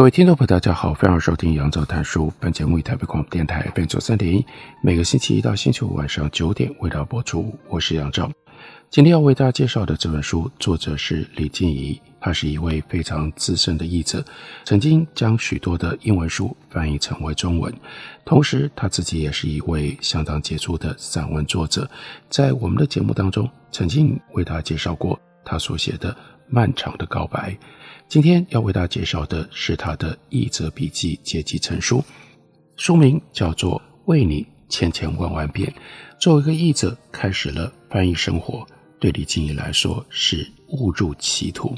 各位听众朋友，大家好，欢迎收听杨照谈书。本节目以台北广播电台 FM 九三点一，每个星期一到星期五晚上九点为大家播出。我是杨照。今天要为大家介绍的这本书，作者是李静怡，他是一位非常资深的译者，曾经将许多的英文书翻译成为中文。同时，他自己也是一位相当杰出的散文作者，在我们的节目当中，曾经为大家介绍过他所写的《漫长的告白》。今天要为大家介绍的是他的译者笔记结集成书，书名叫做《为你千千万万遍》。作为一个译者，开始了翻译生活，对李静怡来说是误入歧途。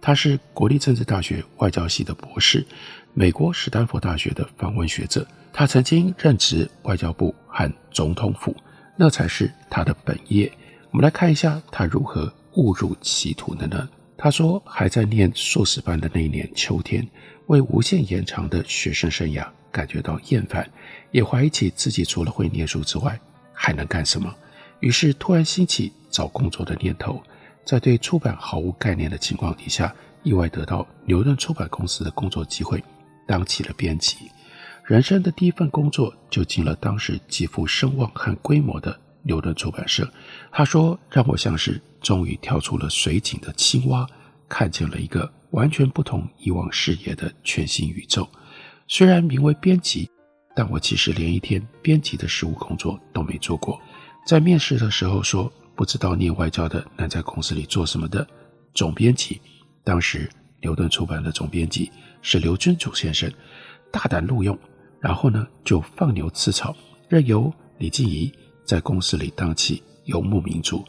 他是国立政治大学外交系的博士，美国史丹佛大学的访问学者。他曾经任职外交部和总统府，那才是他的本业。我们来看一下他如何误入歧途的呢？他说，还在念硕士班的那一年秋天，为无限延长的学生生涯感觉到厌烦，也怀疑起自己除了会念书之外还能干什么。于是突然兴起找工作的念头，在对出版毫无概念的情况底下，意外得到牛顿出版公司的工作机会，当起了编辑。人生的第一份工作就进了当时极富声望和规模的牛顿出版社。他说，让我像是。终于跳出了水井的青蛙，看见了一个完全不同以往视野的全新宇宙。虽然名为编辑，但我其实连一天编辑的实务工作都没做过。在面试的时候说不知道念外交的能在公司里做什么的总编辑，当时牛顿出版的总编辑是刘君主先生，大胆录用，然后呢就放牛吃草，任由李静怡在公司里当起游牧民族。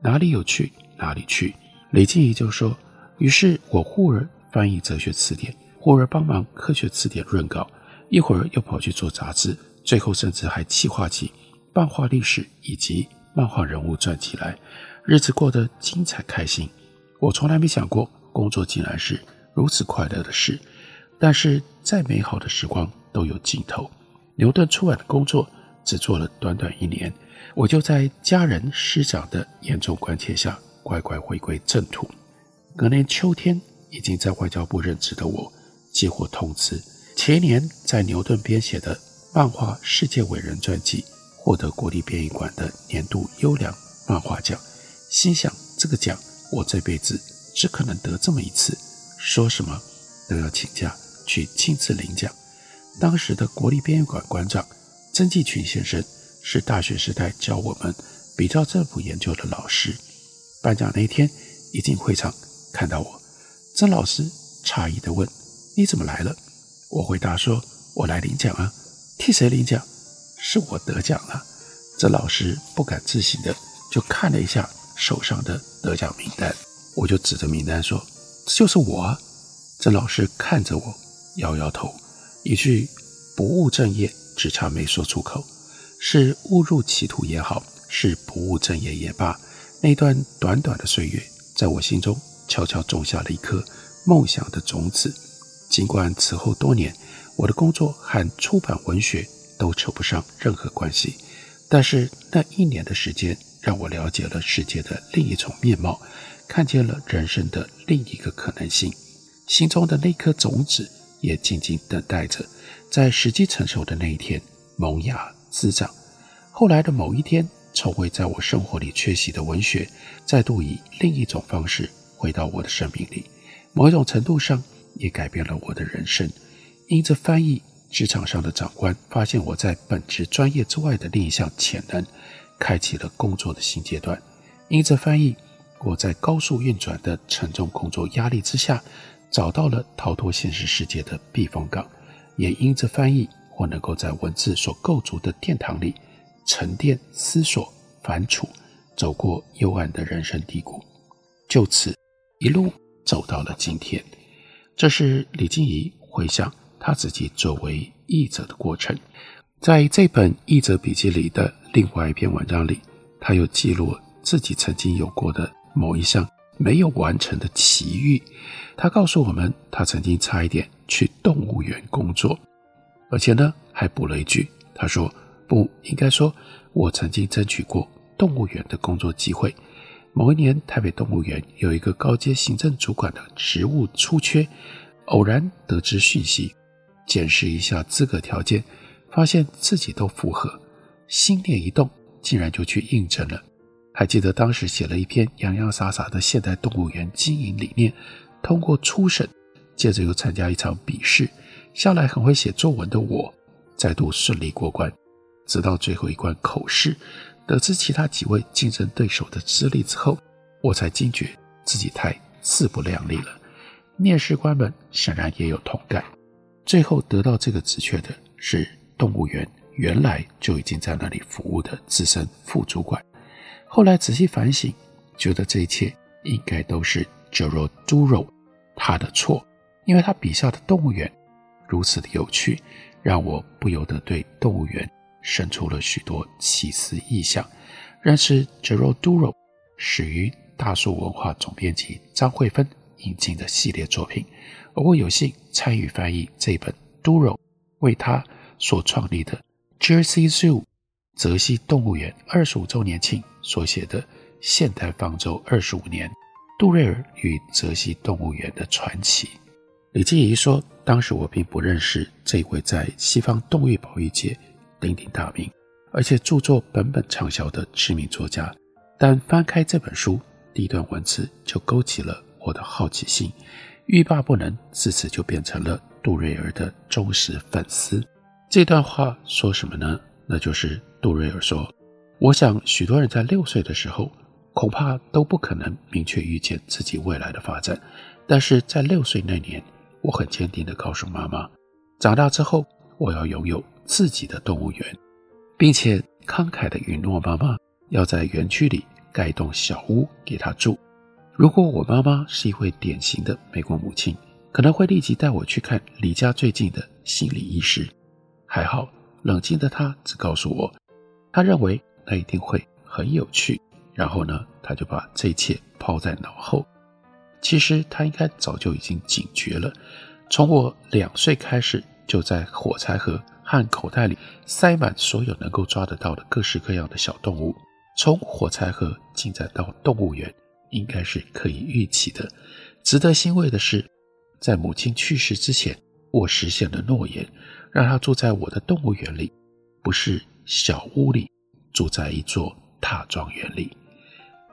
哪里有趣哪里去，李静怡就说。于是我忽而翻译哲学词典，忽而帮忙科学词典润稿，一会儿又跑去做杂志，最后甚至还企划起漫画历史以及漫画人物传记来，日子过得精彩开心。我从来没想过工作竟然是如此快乐的事，但是再美好的时光都有尽头。牛顿出版的工作只做了短短一年。我就在家人师长的严重关切下，乖乖回归正途。隔年秋天，已经在外交部任职的我，接获通知，前年在牛顿编写的漫画《世界伟人传记》获得国立编译馆的年度优良漫画奖。心想，这个奖我这辈子只可能得这么一次，说什么都要请假去亲自领奖。当时的国立编译馆馆长曾纪群先生。是大学时代教我们比照政府研究的老师。颁奖那天一进会场，看到我，曾老师诧异地问：“你怎么来了？”我回答说：“我来领奖啊。”替谁领奖？是我得奖了。曾老师不敢置信的就看了一下手上的得奖名单，我就指着名单说：“这就是我啊。”曾老师看着我，摇摇头，一句“不务正业”只差没说出口。是误入歧途也好，是不务正业也罢，那段短短的岁月，在我心中悄悄种下了一颗梦想的种子。尽管此后多年，我的工作和出版文学都扯不上任何关系，但是那一年的时间，让我了解了世界的另一种面貌，看见了人生的另一个可能性。心中的那颗种子，也静静等待着，在时机成熟的那一天萌芽。滋长。后来的某一天，从未在我生活里缺席的文学，再度以另一种方式回到我的生命里。某一种程度上，也改变了我的人生。因着翻译，职场上的长官发现我在本职专业之外的另一项潜能，开启了工作的新阶段。因着翻译，我在高速运转的沉重工作压力之下，找到了逃脱现实世界的避风港。也因着翻译。我能够在文字所构筑的殿堂里沉淀、思索、反刍，走过幽暗的人生低谷。就此，一路走到了今天。这是李静怡回想他自己作为译者的过程。在这本译者笔记里的另外一篇文章里，他又记录自己曾经有过的某一项没有完成的奇遇。他告诉我们，他曾经差一点去动物园工作，而且呢，还补了一句，他说：“不应该说，我曾经争取过动物园的工作机会。某一年，台北动物园有一个高阶行政主管的职务出缺，偶然得知讯息，检视一下资格条件。”发现自己都符合，心念一动，竟然就去应征了。还记得当时写了一篇洋洋洒洒的现代动物园经营理念，通过初审，接着又参加一场笔试，向来很会写作文的我，再度顺利过关。直到最后一关口试，得知其他几位竞争对手的资历之后，我才惊觉自己太自不量力了。面试官们显然也有同感。最后得到这个职缺的是。动物园原来就已经在那里服务的资深副主管，后来仔细反省，觉得这一切应该都是 Gerald Douro 他的错，因为他笔下的动物园如此的有趣，让我不由得对动物园生出了许多奇思异想。认识 Gerald Douro 始于大树文化总编辑张慧芬引进的系列作品，而我有幸参与翻译这本 d u r o 为他。所创立的 Jersey Zoo 泽西动物园二十五周年庆所写的《现代方舟二十五年：杜瑞尔与泽西动物园的传奇》。李静怡说：“当时我并不认识这位在西方动物保育界鼎鼎大名，而且著作本本畅销的知名作家。但翻开这本书，第一段文字就勾起了我的好奇心，欲罢不能，自此就变成了杜瑞尔的忠实粉丝。”这段话说什么呢？那就是杜瑞尔说：“我想许多人在六岁的时候，恐怕都不可能明确预见自己未来的发展。但是在六岁那年，我很坚定地告诉妈妈，长大之后我要拥有自己的动物园，并且慷慨地允诺妈妈要在园区里盖一栋小屋给她住。如果我妈妈是一位典型的美国母亲，可能会立即带我去看离家最近的心理医师。”还好，冷静的他只告诉我，他认为那一定会很有趣。然后呢，他就把这一切抛在脑后。其实他应该早就已经警觉了。从我两岁开始，就在火柴盒和口袋里塞满所有能够抓得到的各式各样的小动物。从火柴盒进展到动物园，应该是可以预期的。值得欣慰的是，在母亲去世之前，我实现了诺言。让她住在我的动物园里，不是小屋里，住在一座大庄园里。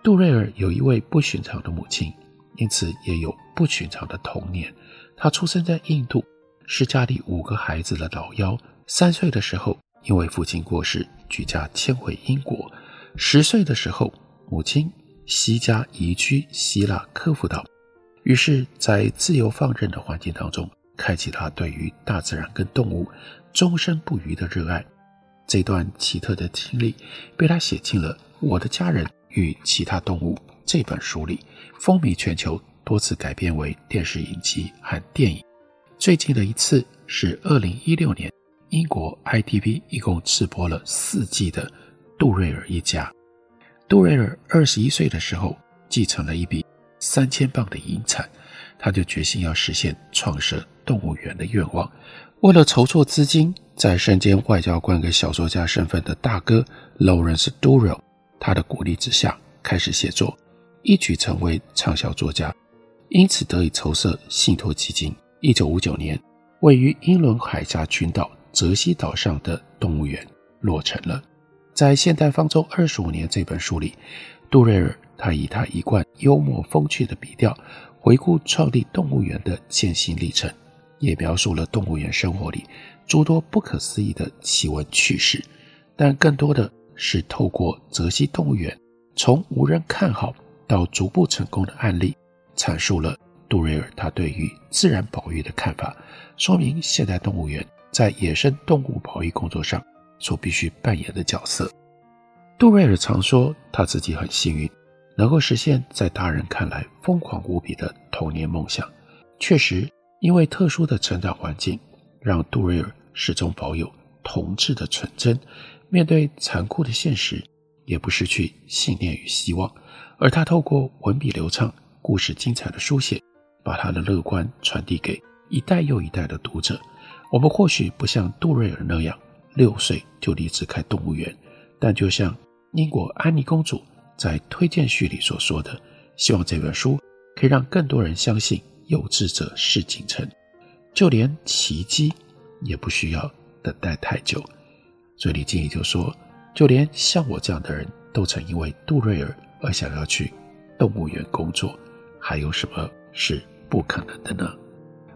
杜瑞尔有一位不寻常的母亲，因此也有不寻常的童年。他出生在印度，是家里五个孩子的老幺。三岁的时候，因为父亲过世，举家迁回英国。十岁的时候，母亲西家移居希腊科孚岛，于是，在自由放任的环境当中。开启他对于大自然跟动物终身不渝的热爱。这段奇特的经历被他写进了《我的家人与其他动物》这本书里，风靡全球，多次改编为电视影集和电影。最近的一次是二零一六年，英国 ITV 一共直播了四季的《杜瑞尔一家》。杜瑞尔二十一岁的时候，继承了一笔三千镑的遗产，他就决心要实现创设。动物园的愿望，为了筹措资金，在身兼外交官跟小说家身份的大哥 Lawrence Douro，他的鼓励之下，开始写作，一举成为畅销作家，因此得以筹设信托基金。一九五九年，位于英伦海峡群岛泽西岛上的动物园落成了。在《现代方舟二十五年》这本书里，杜瑞尔他以他一贯幽默风趣的笔调，回顾创立动物园的艰辛历程。也描述了动物园生活里诸多不可思议的奇闻趣事，但更多的是透过泽西动物园从无人看好到逐步成功的案例，阐述了杜瑞尔他对于自然保育的看法，说明现代动物园在野生动物保育工作上所必须扮演的角色。杜瑞尔常说他自己很幸运，能够实现在大人看来疯狂无比的童年梦想。确实，因为特殊的成长环境，让杜瑞尔始终保有童稚的纯真，面对残酷的现实，也不失去信念与希望。而他透过文笔流畅、故事精彩的书写，把他的乐观传递给一代又一代的读者。我们或许不像杜瑞尔那样六岁就立志开动物园，但就像英国安妮公主在推荐序里所说的，希望这本书可以让更多人相信有志者事竟成，就连奇迹也不需要等待太久。所以李静怡就说，就连像我这样的人都曾因为杜瑞尔而想要去动物园工作，还有什么是不可能的呢？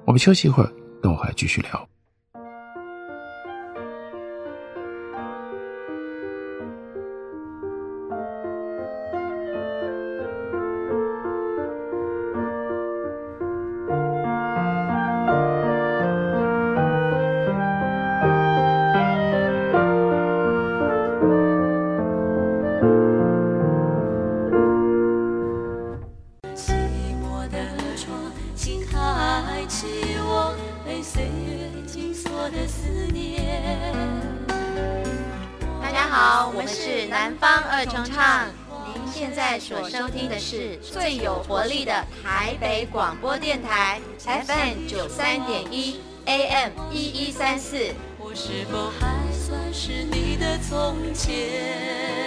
我们休息一会儿，等会儿继续聊。大家好，我们是南方二重唱。您现在所收听的是最有活力的台北广播电台，FM 九三点一，AM 一一三四。我是否还算是你的从前？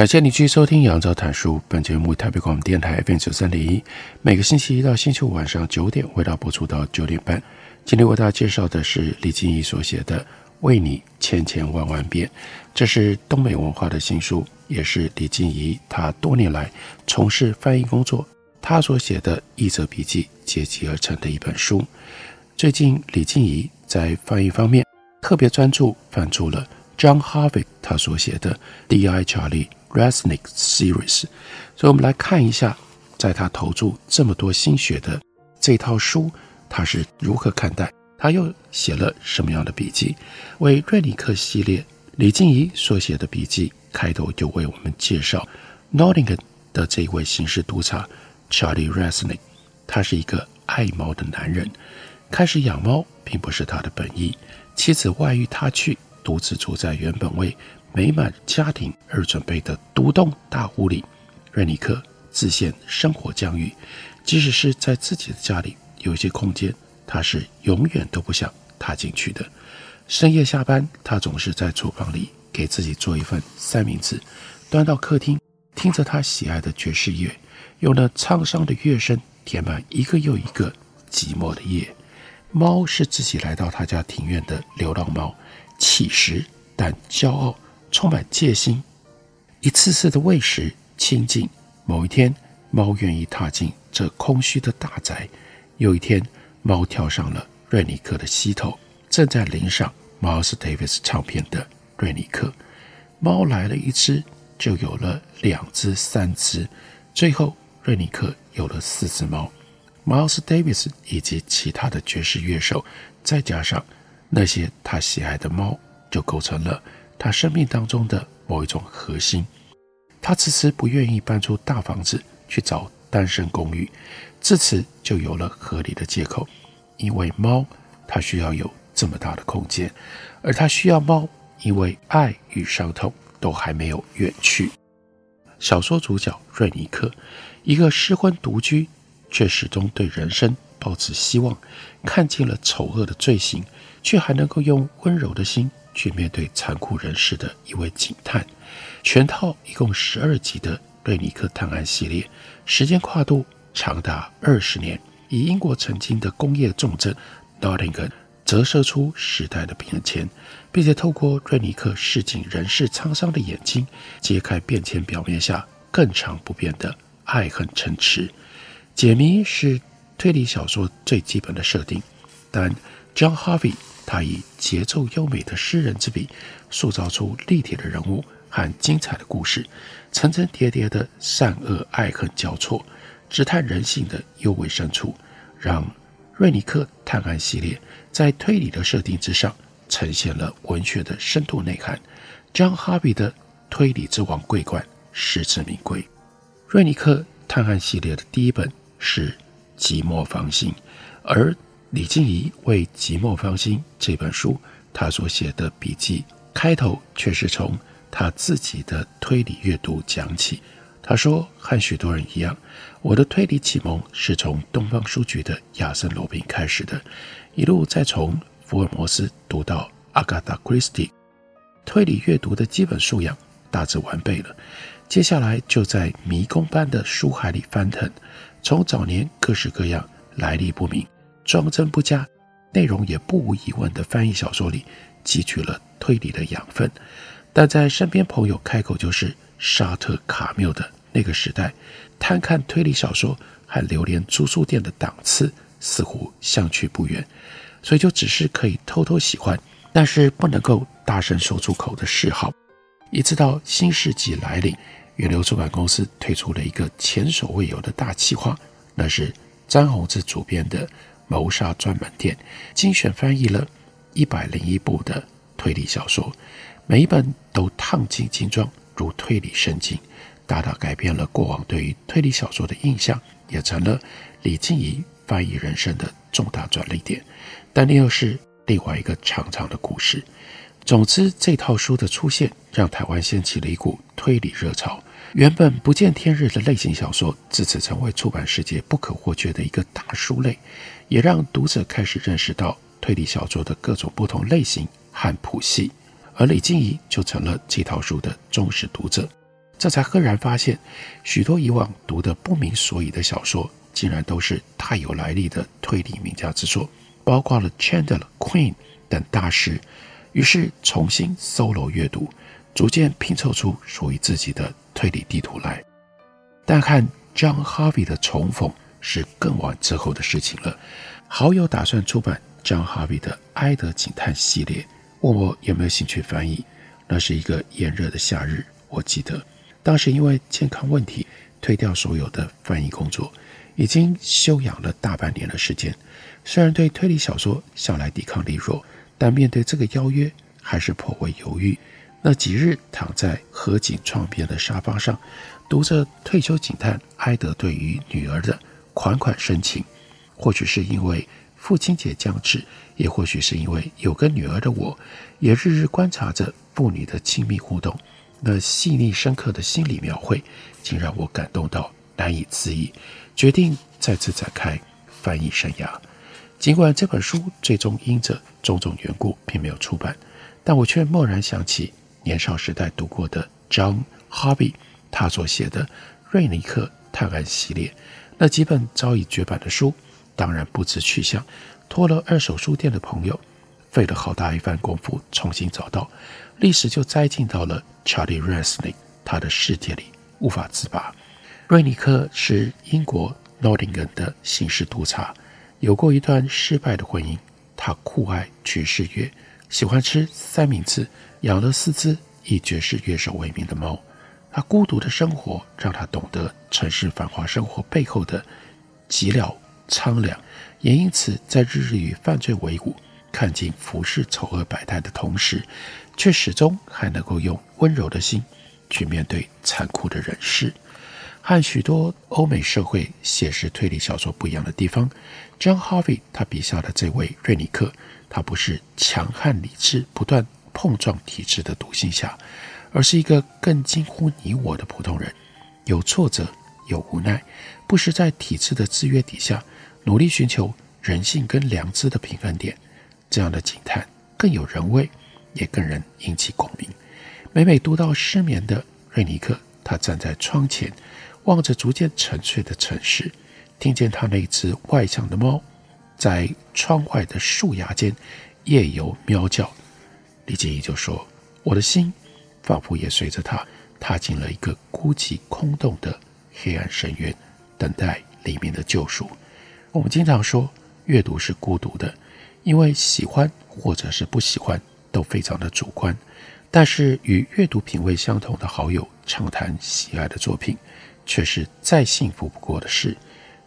感谢你继续收听《杨照谈书》。本节目台北广播电台 FM 九三点一，每个星期一到星期五晚上九点，为大家播出到九点半。今天为大家介绍的是李静怡所写的《为你千千万万遍》，这是东美文化的新书，也是李静怡她多年来从事翻译工作，她所写的译者笔记结集而成的一本书。最近，李静怡在翻译方面特别专注，翻出了 John Harvick 他所写的《D.I. Charlie》。Resnick Series，所以我们来看一下，在他投注这么多心血的这套书，他是如何看待？他又写了什么样的笔记？为瑞尼克系列，李静怡所写的笔记开头就为我们介绍 Nottingham 的这一位刑事督察 Charlie Resnick。他是一个爱猫的男人，开始养猫并不是他的本意，妻子外遇他去，独自住在原本为美满家庭而准备的独栋大屋里，瑞尼克自陷生活疆域。即使是在自己的家里有一些空间，他是永远都不想踏进去的。深夜下班，他总是在厨房里给自己做一份三明治，端到客厅，听着他喜爱的爵士乐，用那沧桑的乐声填满一个又一个寂寞的夜。猫是自己来到他家庭院的流浪猫，乞食但骄傲。充满戒心，一次次的喂食亲近。某一天，猫愿意踏进这空虚的大宅。有一天，猫跳上了瑞尼克的膝头，正在聆赏 Miles Davis 唱片的瑞尼克。猫来了一只，就有了两只、三只，最后瑞尼克有了四只猫。Miles Davis 以及其他的爵士乐手，再加上那些他喜爱的猫，就构成了。他生命当中的某一种核心，他迟迟不愿意搬出大房子去找单身公寓，自此就有了合理的借口，因为猫，他需要有这么大的空间，而他需要猫，因为爱与伤痛都还没有远去。小说主角瑞尼克，一个失婚独居却始终对人生抱持希望，看尽了丑恶的罪行，却还能够用温柔的心去面对残酷人世的一位警探。全套一共十二集的瑞尼克探案系列，时间跨度长达二十年，以英国曾经的工业重镇 Nottingham 折射出时代的变迁，并且透过瑞尼克市井人世沧桑的眼睛，揭开变迁表面下更长不变的爱恨嗔痴。解谜是推理小说最基本的设定，但 John Harvey 他以节奏优美的诗人之笔，塑造出立体的人物和精彩的故事，层层叠叠的善恶爱恨交错，直探人性的幽微深处，让瑞尼克探案系列在推理的设定之上，呈现了文学的深度内涵。John Harvey 的推理之王桂冠实至名归。瑞尼克探案系列的第一本是《寂寞芳心》，而李静怡为《寂寞芳心》这本书，他所写的笔记开头却是从他自己的推理阅读讲起。他说：“和许多人一样，我的推理启蒙是从东方书局的亚森·罗宾开始的，一路再从福尔摩斯读到阿加达·克里斯蒂，推理阅读的基本素养大致完备了。接下来就在迷宫般的书海里翻腾，从早年各式各样来历不明、装帧不佳、内容也不无疑问的翻译小说里汲取了推理的养分，但在身边朋友开口就是沙特卡缪的那个时代，贪看推理小说和流连租书店的档次似乎相去不远，所以就只是可以偷偷喜欢，但是不能够大声说出口的嗜好。一直到新世纪来临，远流出版公司推出了一个前所未有的大企划，那是詹宏志主编的谋杀专门店，精选翻译了一百零一部的推理小说，每一本都烫金精装，如推理圣经。大大改变了过往对于推理小说的印象，也成了李静怡翻译人生的重大转捩点。但那又是另外一个长长的故事。总之，这套书的出现让台湾掀起了一股推理热潮。原本不见天日的类型小说，自此成为出版世界不可或缺的一个大书类，也让读者开始认识到推理小说的各种不同类型和谱系。而李静怡就成了这套书的忠实读者。这才赫然发现，许多以往读得不明所以的小说，竟然都是大有来历的推理名家之作，包括了 Chandler、Quinn 等大师。于是重新搜罗阅读，逐渐拼凑出属于自己的推理地图来。但和 John Harvey 的重逢是更晚之后的事情了。好友打算出版 John Harvey 的《埃德警探》系列，问我有没有兴趣翻译。那是一个炎热的夏日，我记得。当时因为健康问题，推掉所有的翻译工作，已经休养了大半年的时间。虽然对推理小说向来抵抗力弱，但面对这个邀约，还是颇为犹豫。那几日躺在河景窗边的沙发上，读着退休警探埃德对于女儿的款款深情，或许是因为父亲节将至，也或许是因为有个女儿的我，也日日观察着父女的亲密互动。那细腻深刻的心理描绘，竟让我感动到难以自抑，决定再次展开翻译生涯。尽管这本书最终因着种种缘故并没有出版，但我却蓦然想起年少时代读过的 John Harvey 他所写的《瑞尼克探案》系列，那几本早已绝版的书，当然不知去向，托了二手书店的朋友，费了好大一番功夫重新找到。历史就栽进到了 Charlie Ransley 他的世界里，无法自拔。瑞尼克是英国 Nottingham 的刑事督察，有过一段失败的婚姻。他酷爱爵士乐，喜欢吃三明治，养了四只以爵士乐手为名的猫。他孤独的生活让他懂得城市繁华生活背后的寂寥苍凉，也因此在日日与犯罪为伍，看尽浮世丑恶百态的同时，却始终还能够用温柔的心去面对残酷的人世。和许多欧美社会写实推理小说不一样的地方，John Harvey 他笔下的这位瑞尼克，他不是强悍理智不断碰撞体制的独行侠，而是一个更近乎你我的普通人。有挫折，有无奈，不时在体制的制约底下，努力寻求人性跟良知的平衡点。这样的警探更有人味，也更能引起共鸣。每每读到失眠的瑞尼克，他站在窗前，望着逐渐沉睡的城市，听见他那只外向的猫在窗外的树芽间夜游喵叫，李静怡就说：“我的心仿佛也随着他踏进了一个孤寂空洞的黑暗深渊，等待里面的救赎。”我们经常说，阅读是孤独的，因为喜欢或者是不喜欢都非常的主观。但是与阅读品味相同的好友畅谈喜爱的作品，却是再幸福不过的事。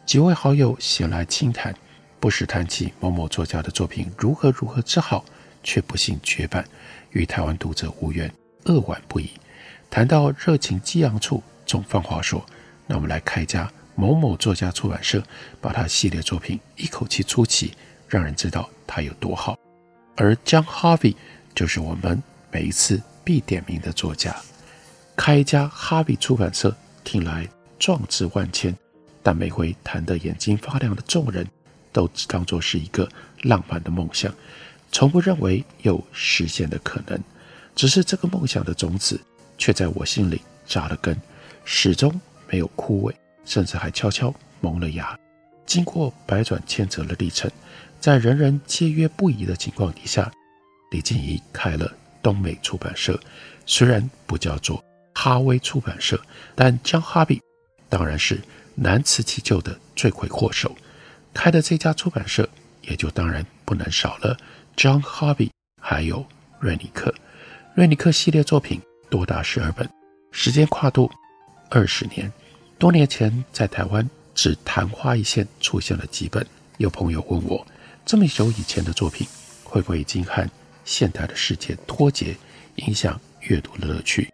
几位好友闲来轻谈，不时谈起某某作家的作品如何如何之好，却不幸绝版，与台湾读者无缘，扼腕不已。谈到热情激昂处，总放话说：“那我们来开一家某某作家出版社，把他系列作品一口气出齐，让人知道他有多好。”而 John Harvey 就是我们。每一次必点名的作家，开一家哈比出版社，听来壮志万千，但每回谈得眼睛发亮的众人，都只当作是一个浪漫的梦想，从不认为有实现的可能。只是这个梦想的种子，却在我心里扎了根，始终没有枯萎，甚至还悄悄萌了芽。经过百转千折的历程，在人人皆曰不疑的情况底下，李静怡开了。东美出版社虽然不叫做哈威出版社，但江哈比当然是难辞其咎的罪魁祸首。开的这家出版社也就当然不能少了 John Harvey，还有瑞尼克。瑞尼克系列作品多达十二本，时间跨度二十年。多年前在台湾只昙花一现出现了几本。有朋友问我，这么久以前的作品会不会已经和现代的世界脱节，影响阅读的乐趣。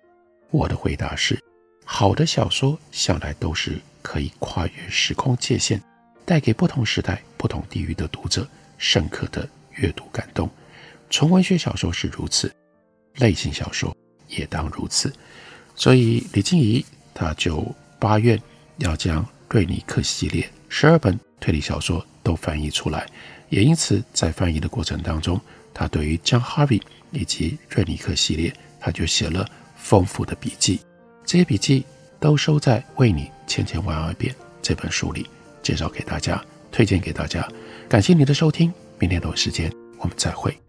我的回答是：好的小说向来都是可以跨越时空界限，带给不同时代、不同地域的读者深刻的阅读感动。纯文学小说是如此，类型小说也当如此。所以李静怡他就八愿要将瑞尼克系列十二本推理小说都翻译出来，也因此在翻译的过程当中。他对于江哈维以及瑞尼克系列，他就写了丰富的笔记。这些笔记都收在《为你千千万万遍》这本书里，介绍给大家，推荐给大家。感谢你的收听，明天同一时间我们再会。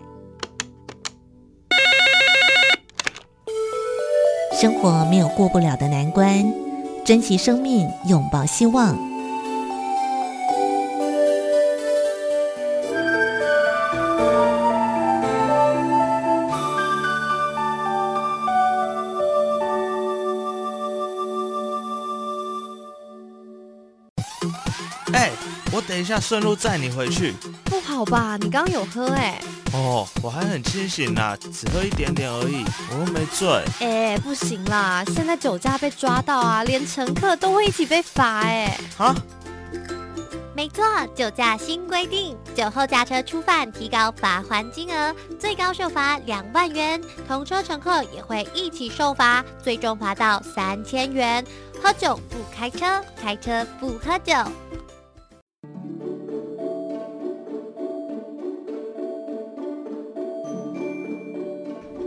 生活没有过不了的难关，珍惜生命，拥抱希望。哎，我等一下顺路载你回去。不好吧？你刚刚有喝哎。哦，我还很清醒呢，只喝一点点而已，我又没醉。哎，不行啦，现在酒驾被抓到啊，连乘客都会一起被罚哎。啊？没错，酒驾新规定，酒后驾车初犯提高罚还金额，最高受罚两万元，同车乘客也会一起受罚，最终罚到三千元。喝酒不开车，开车不喝酒。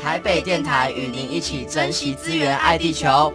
台北电台与您一起珍惜资源，爱地球。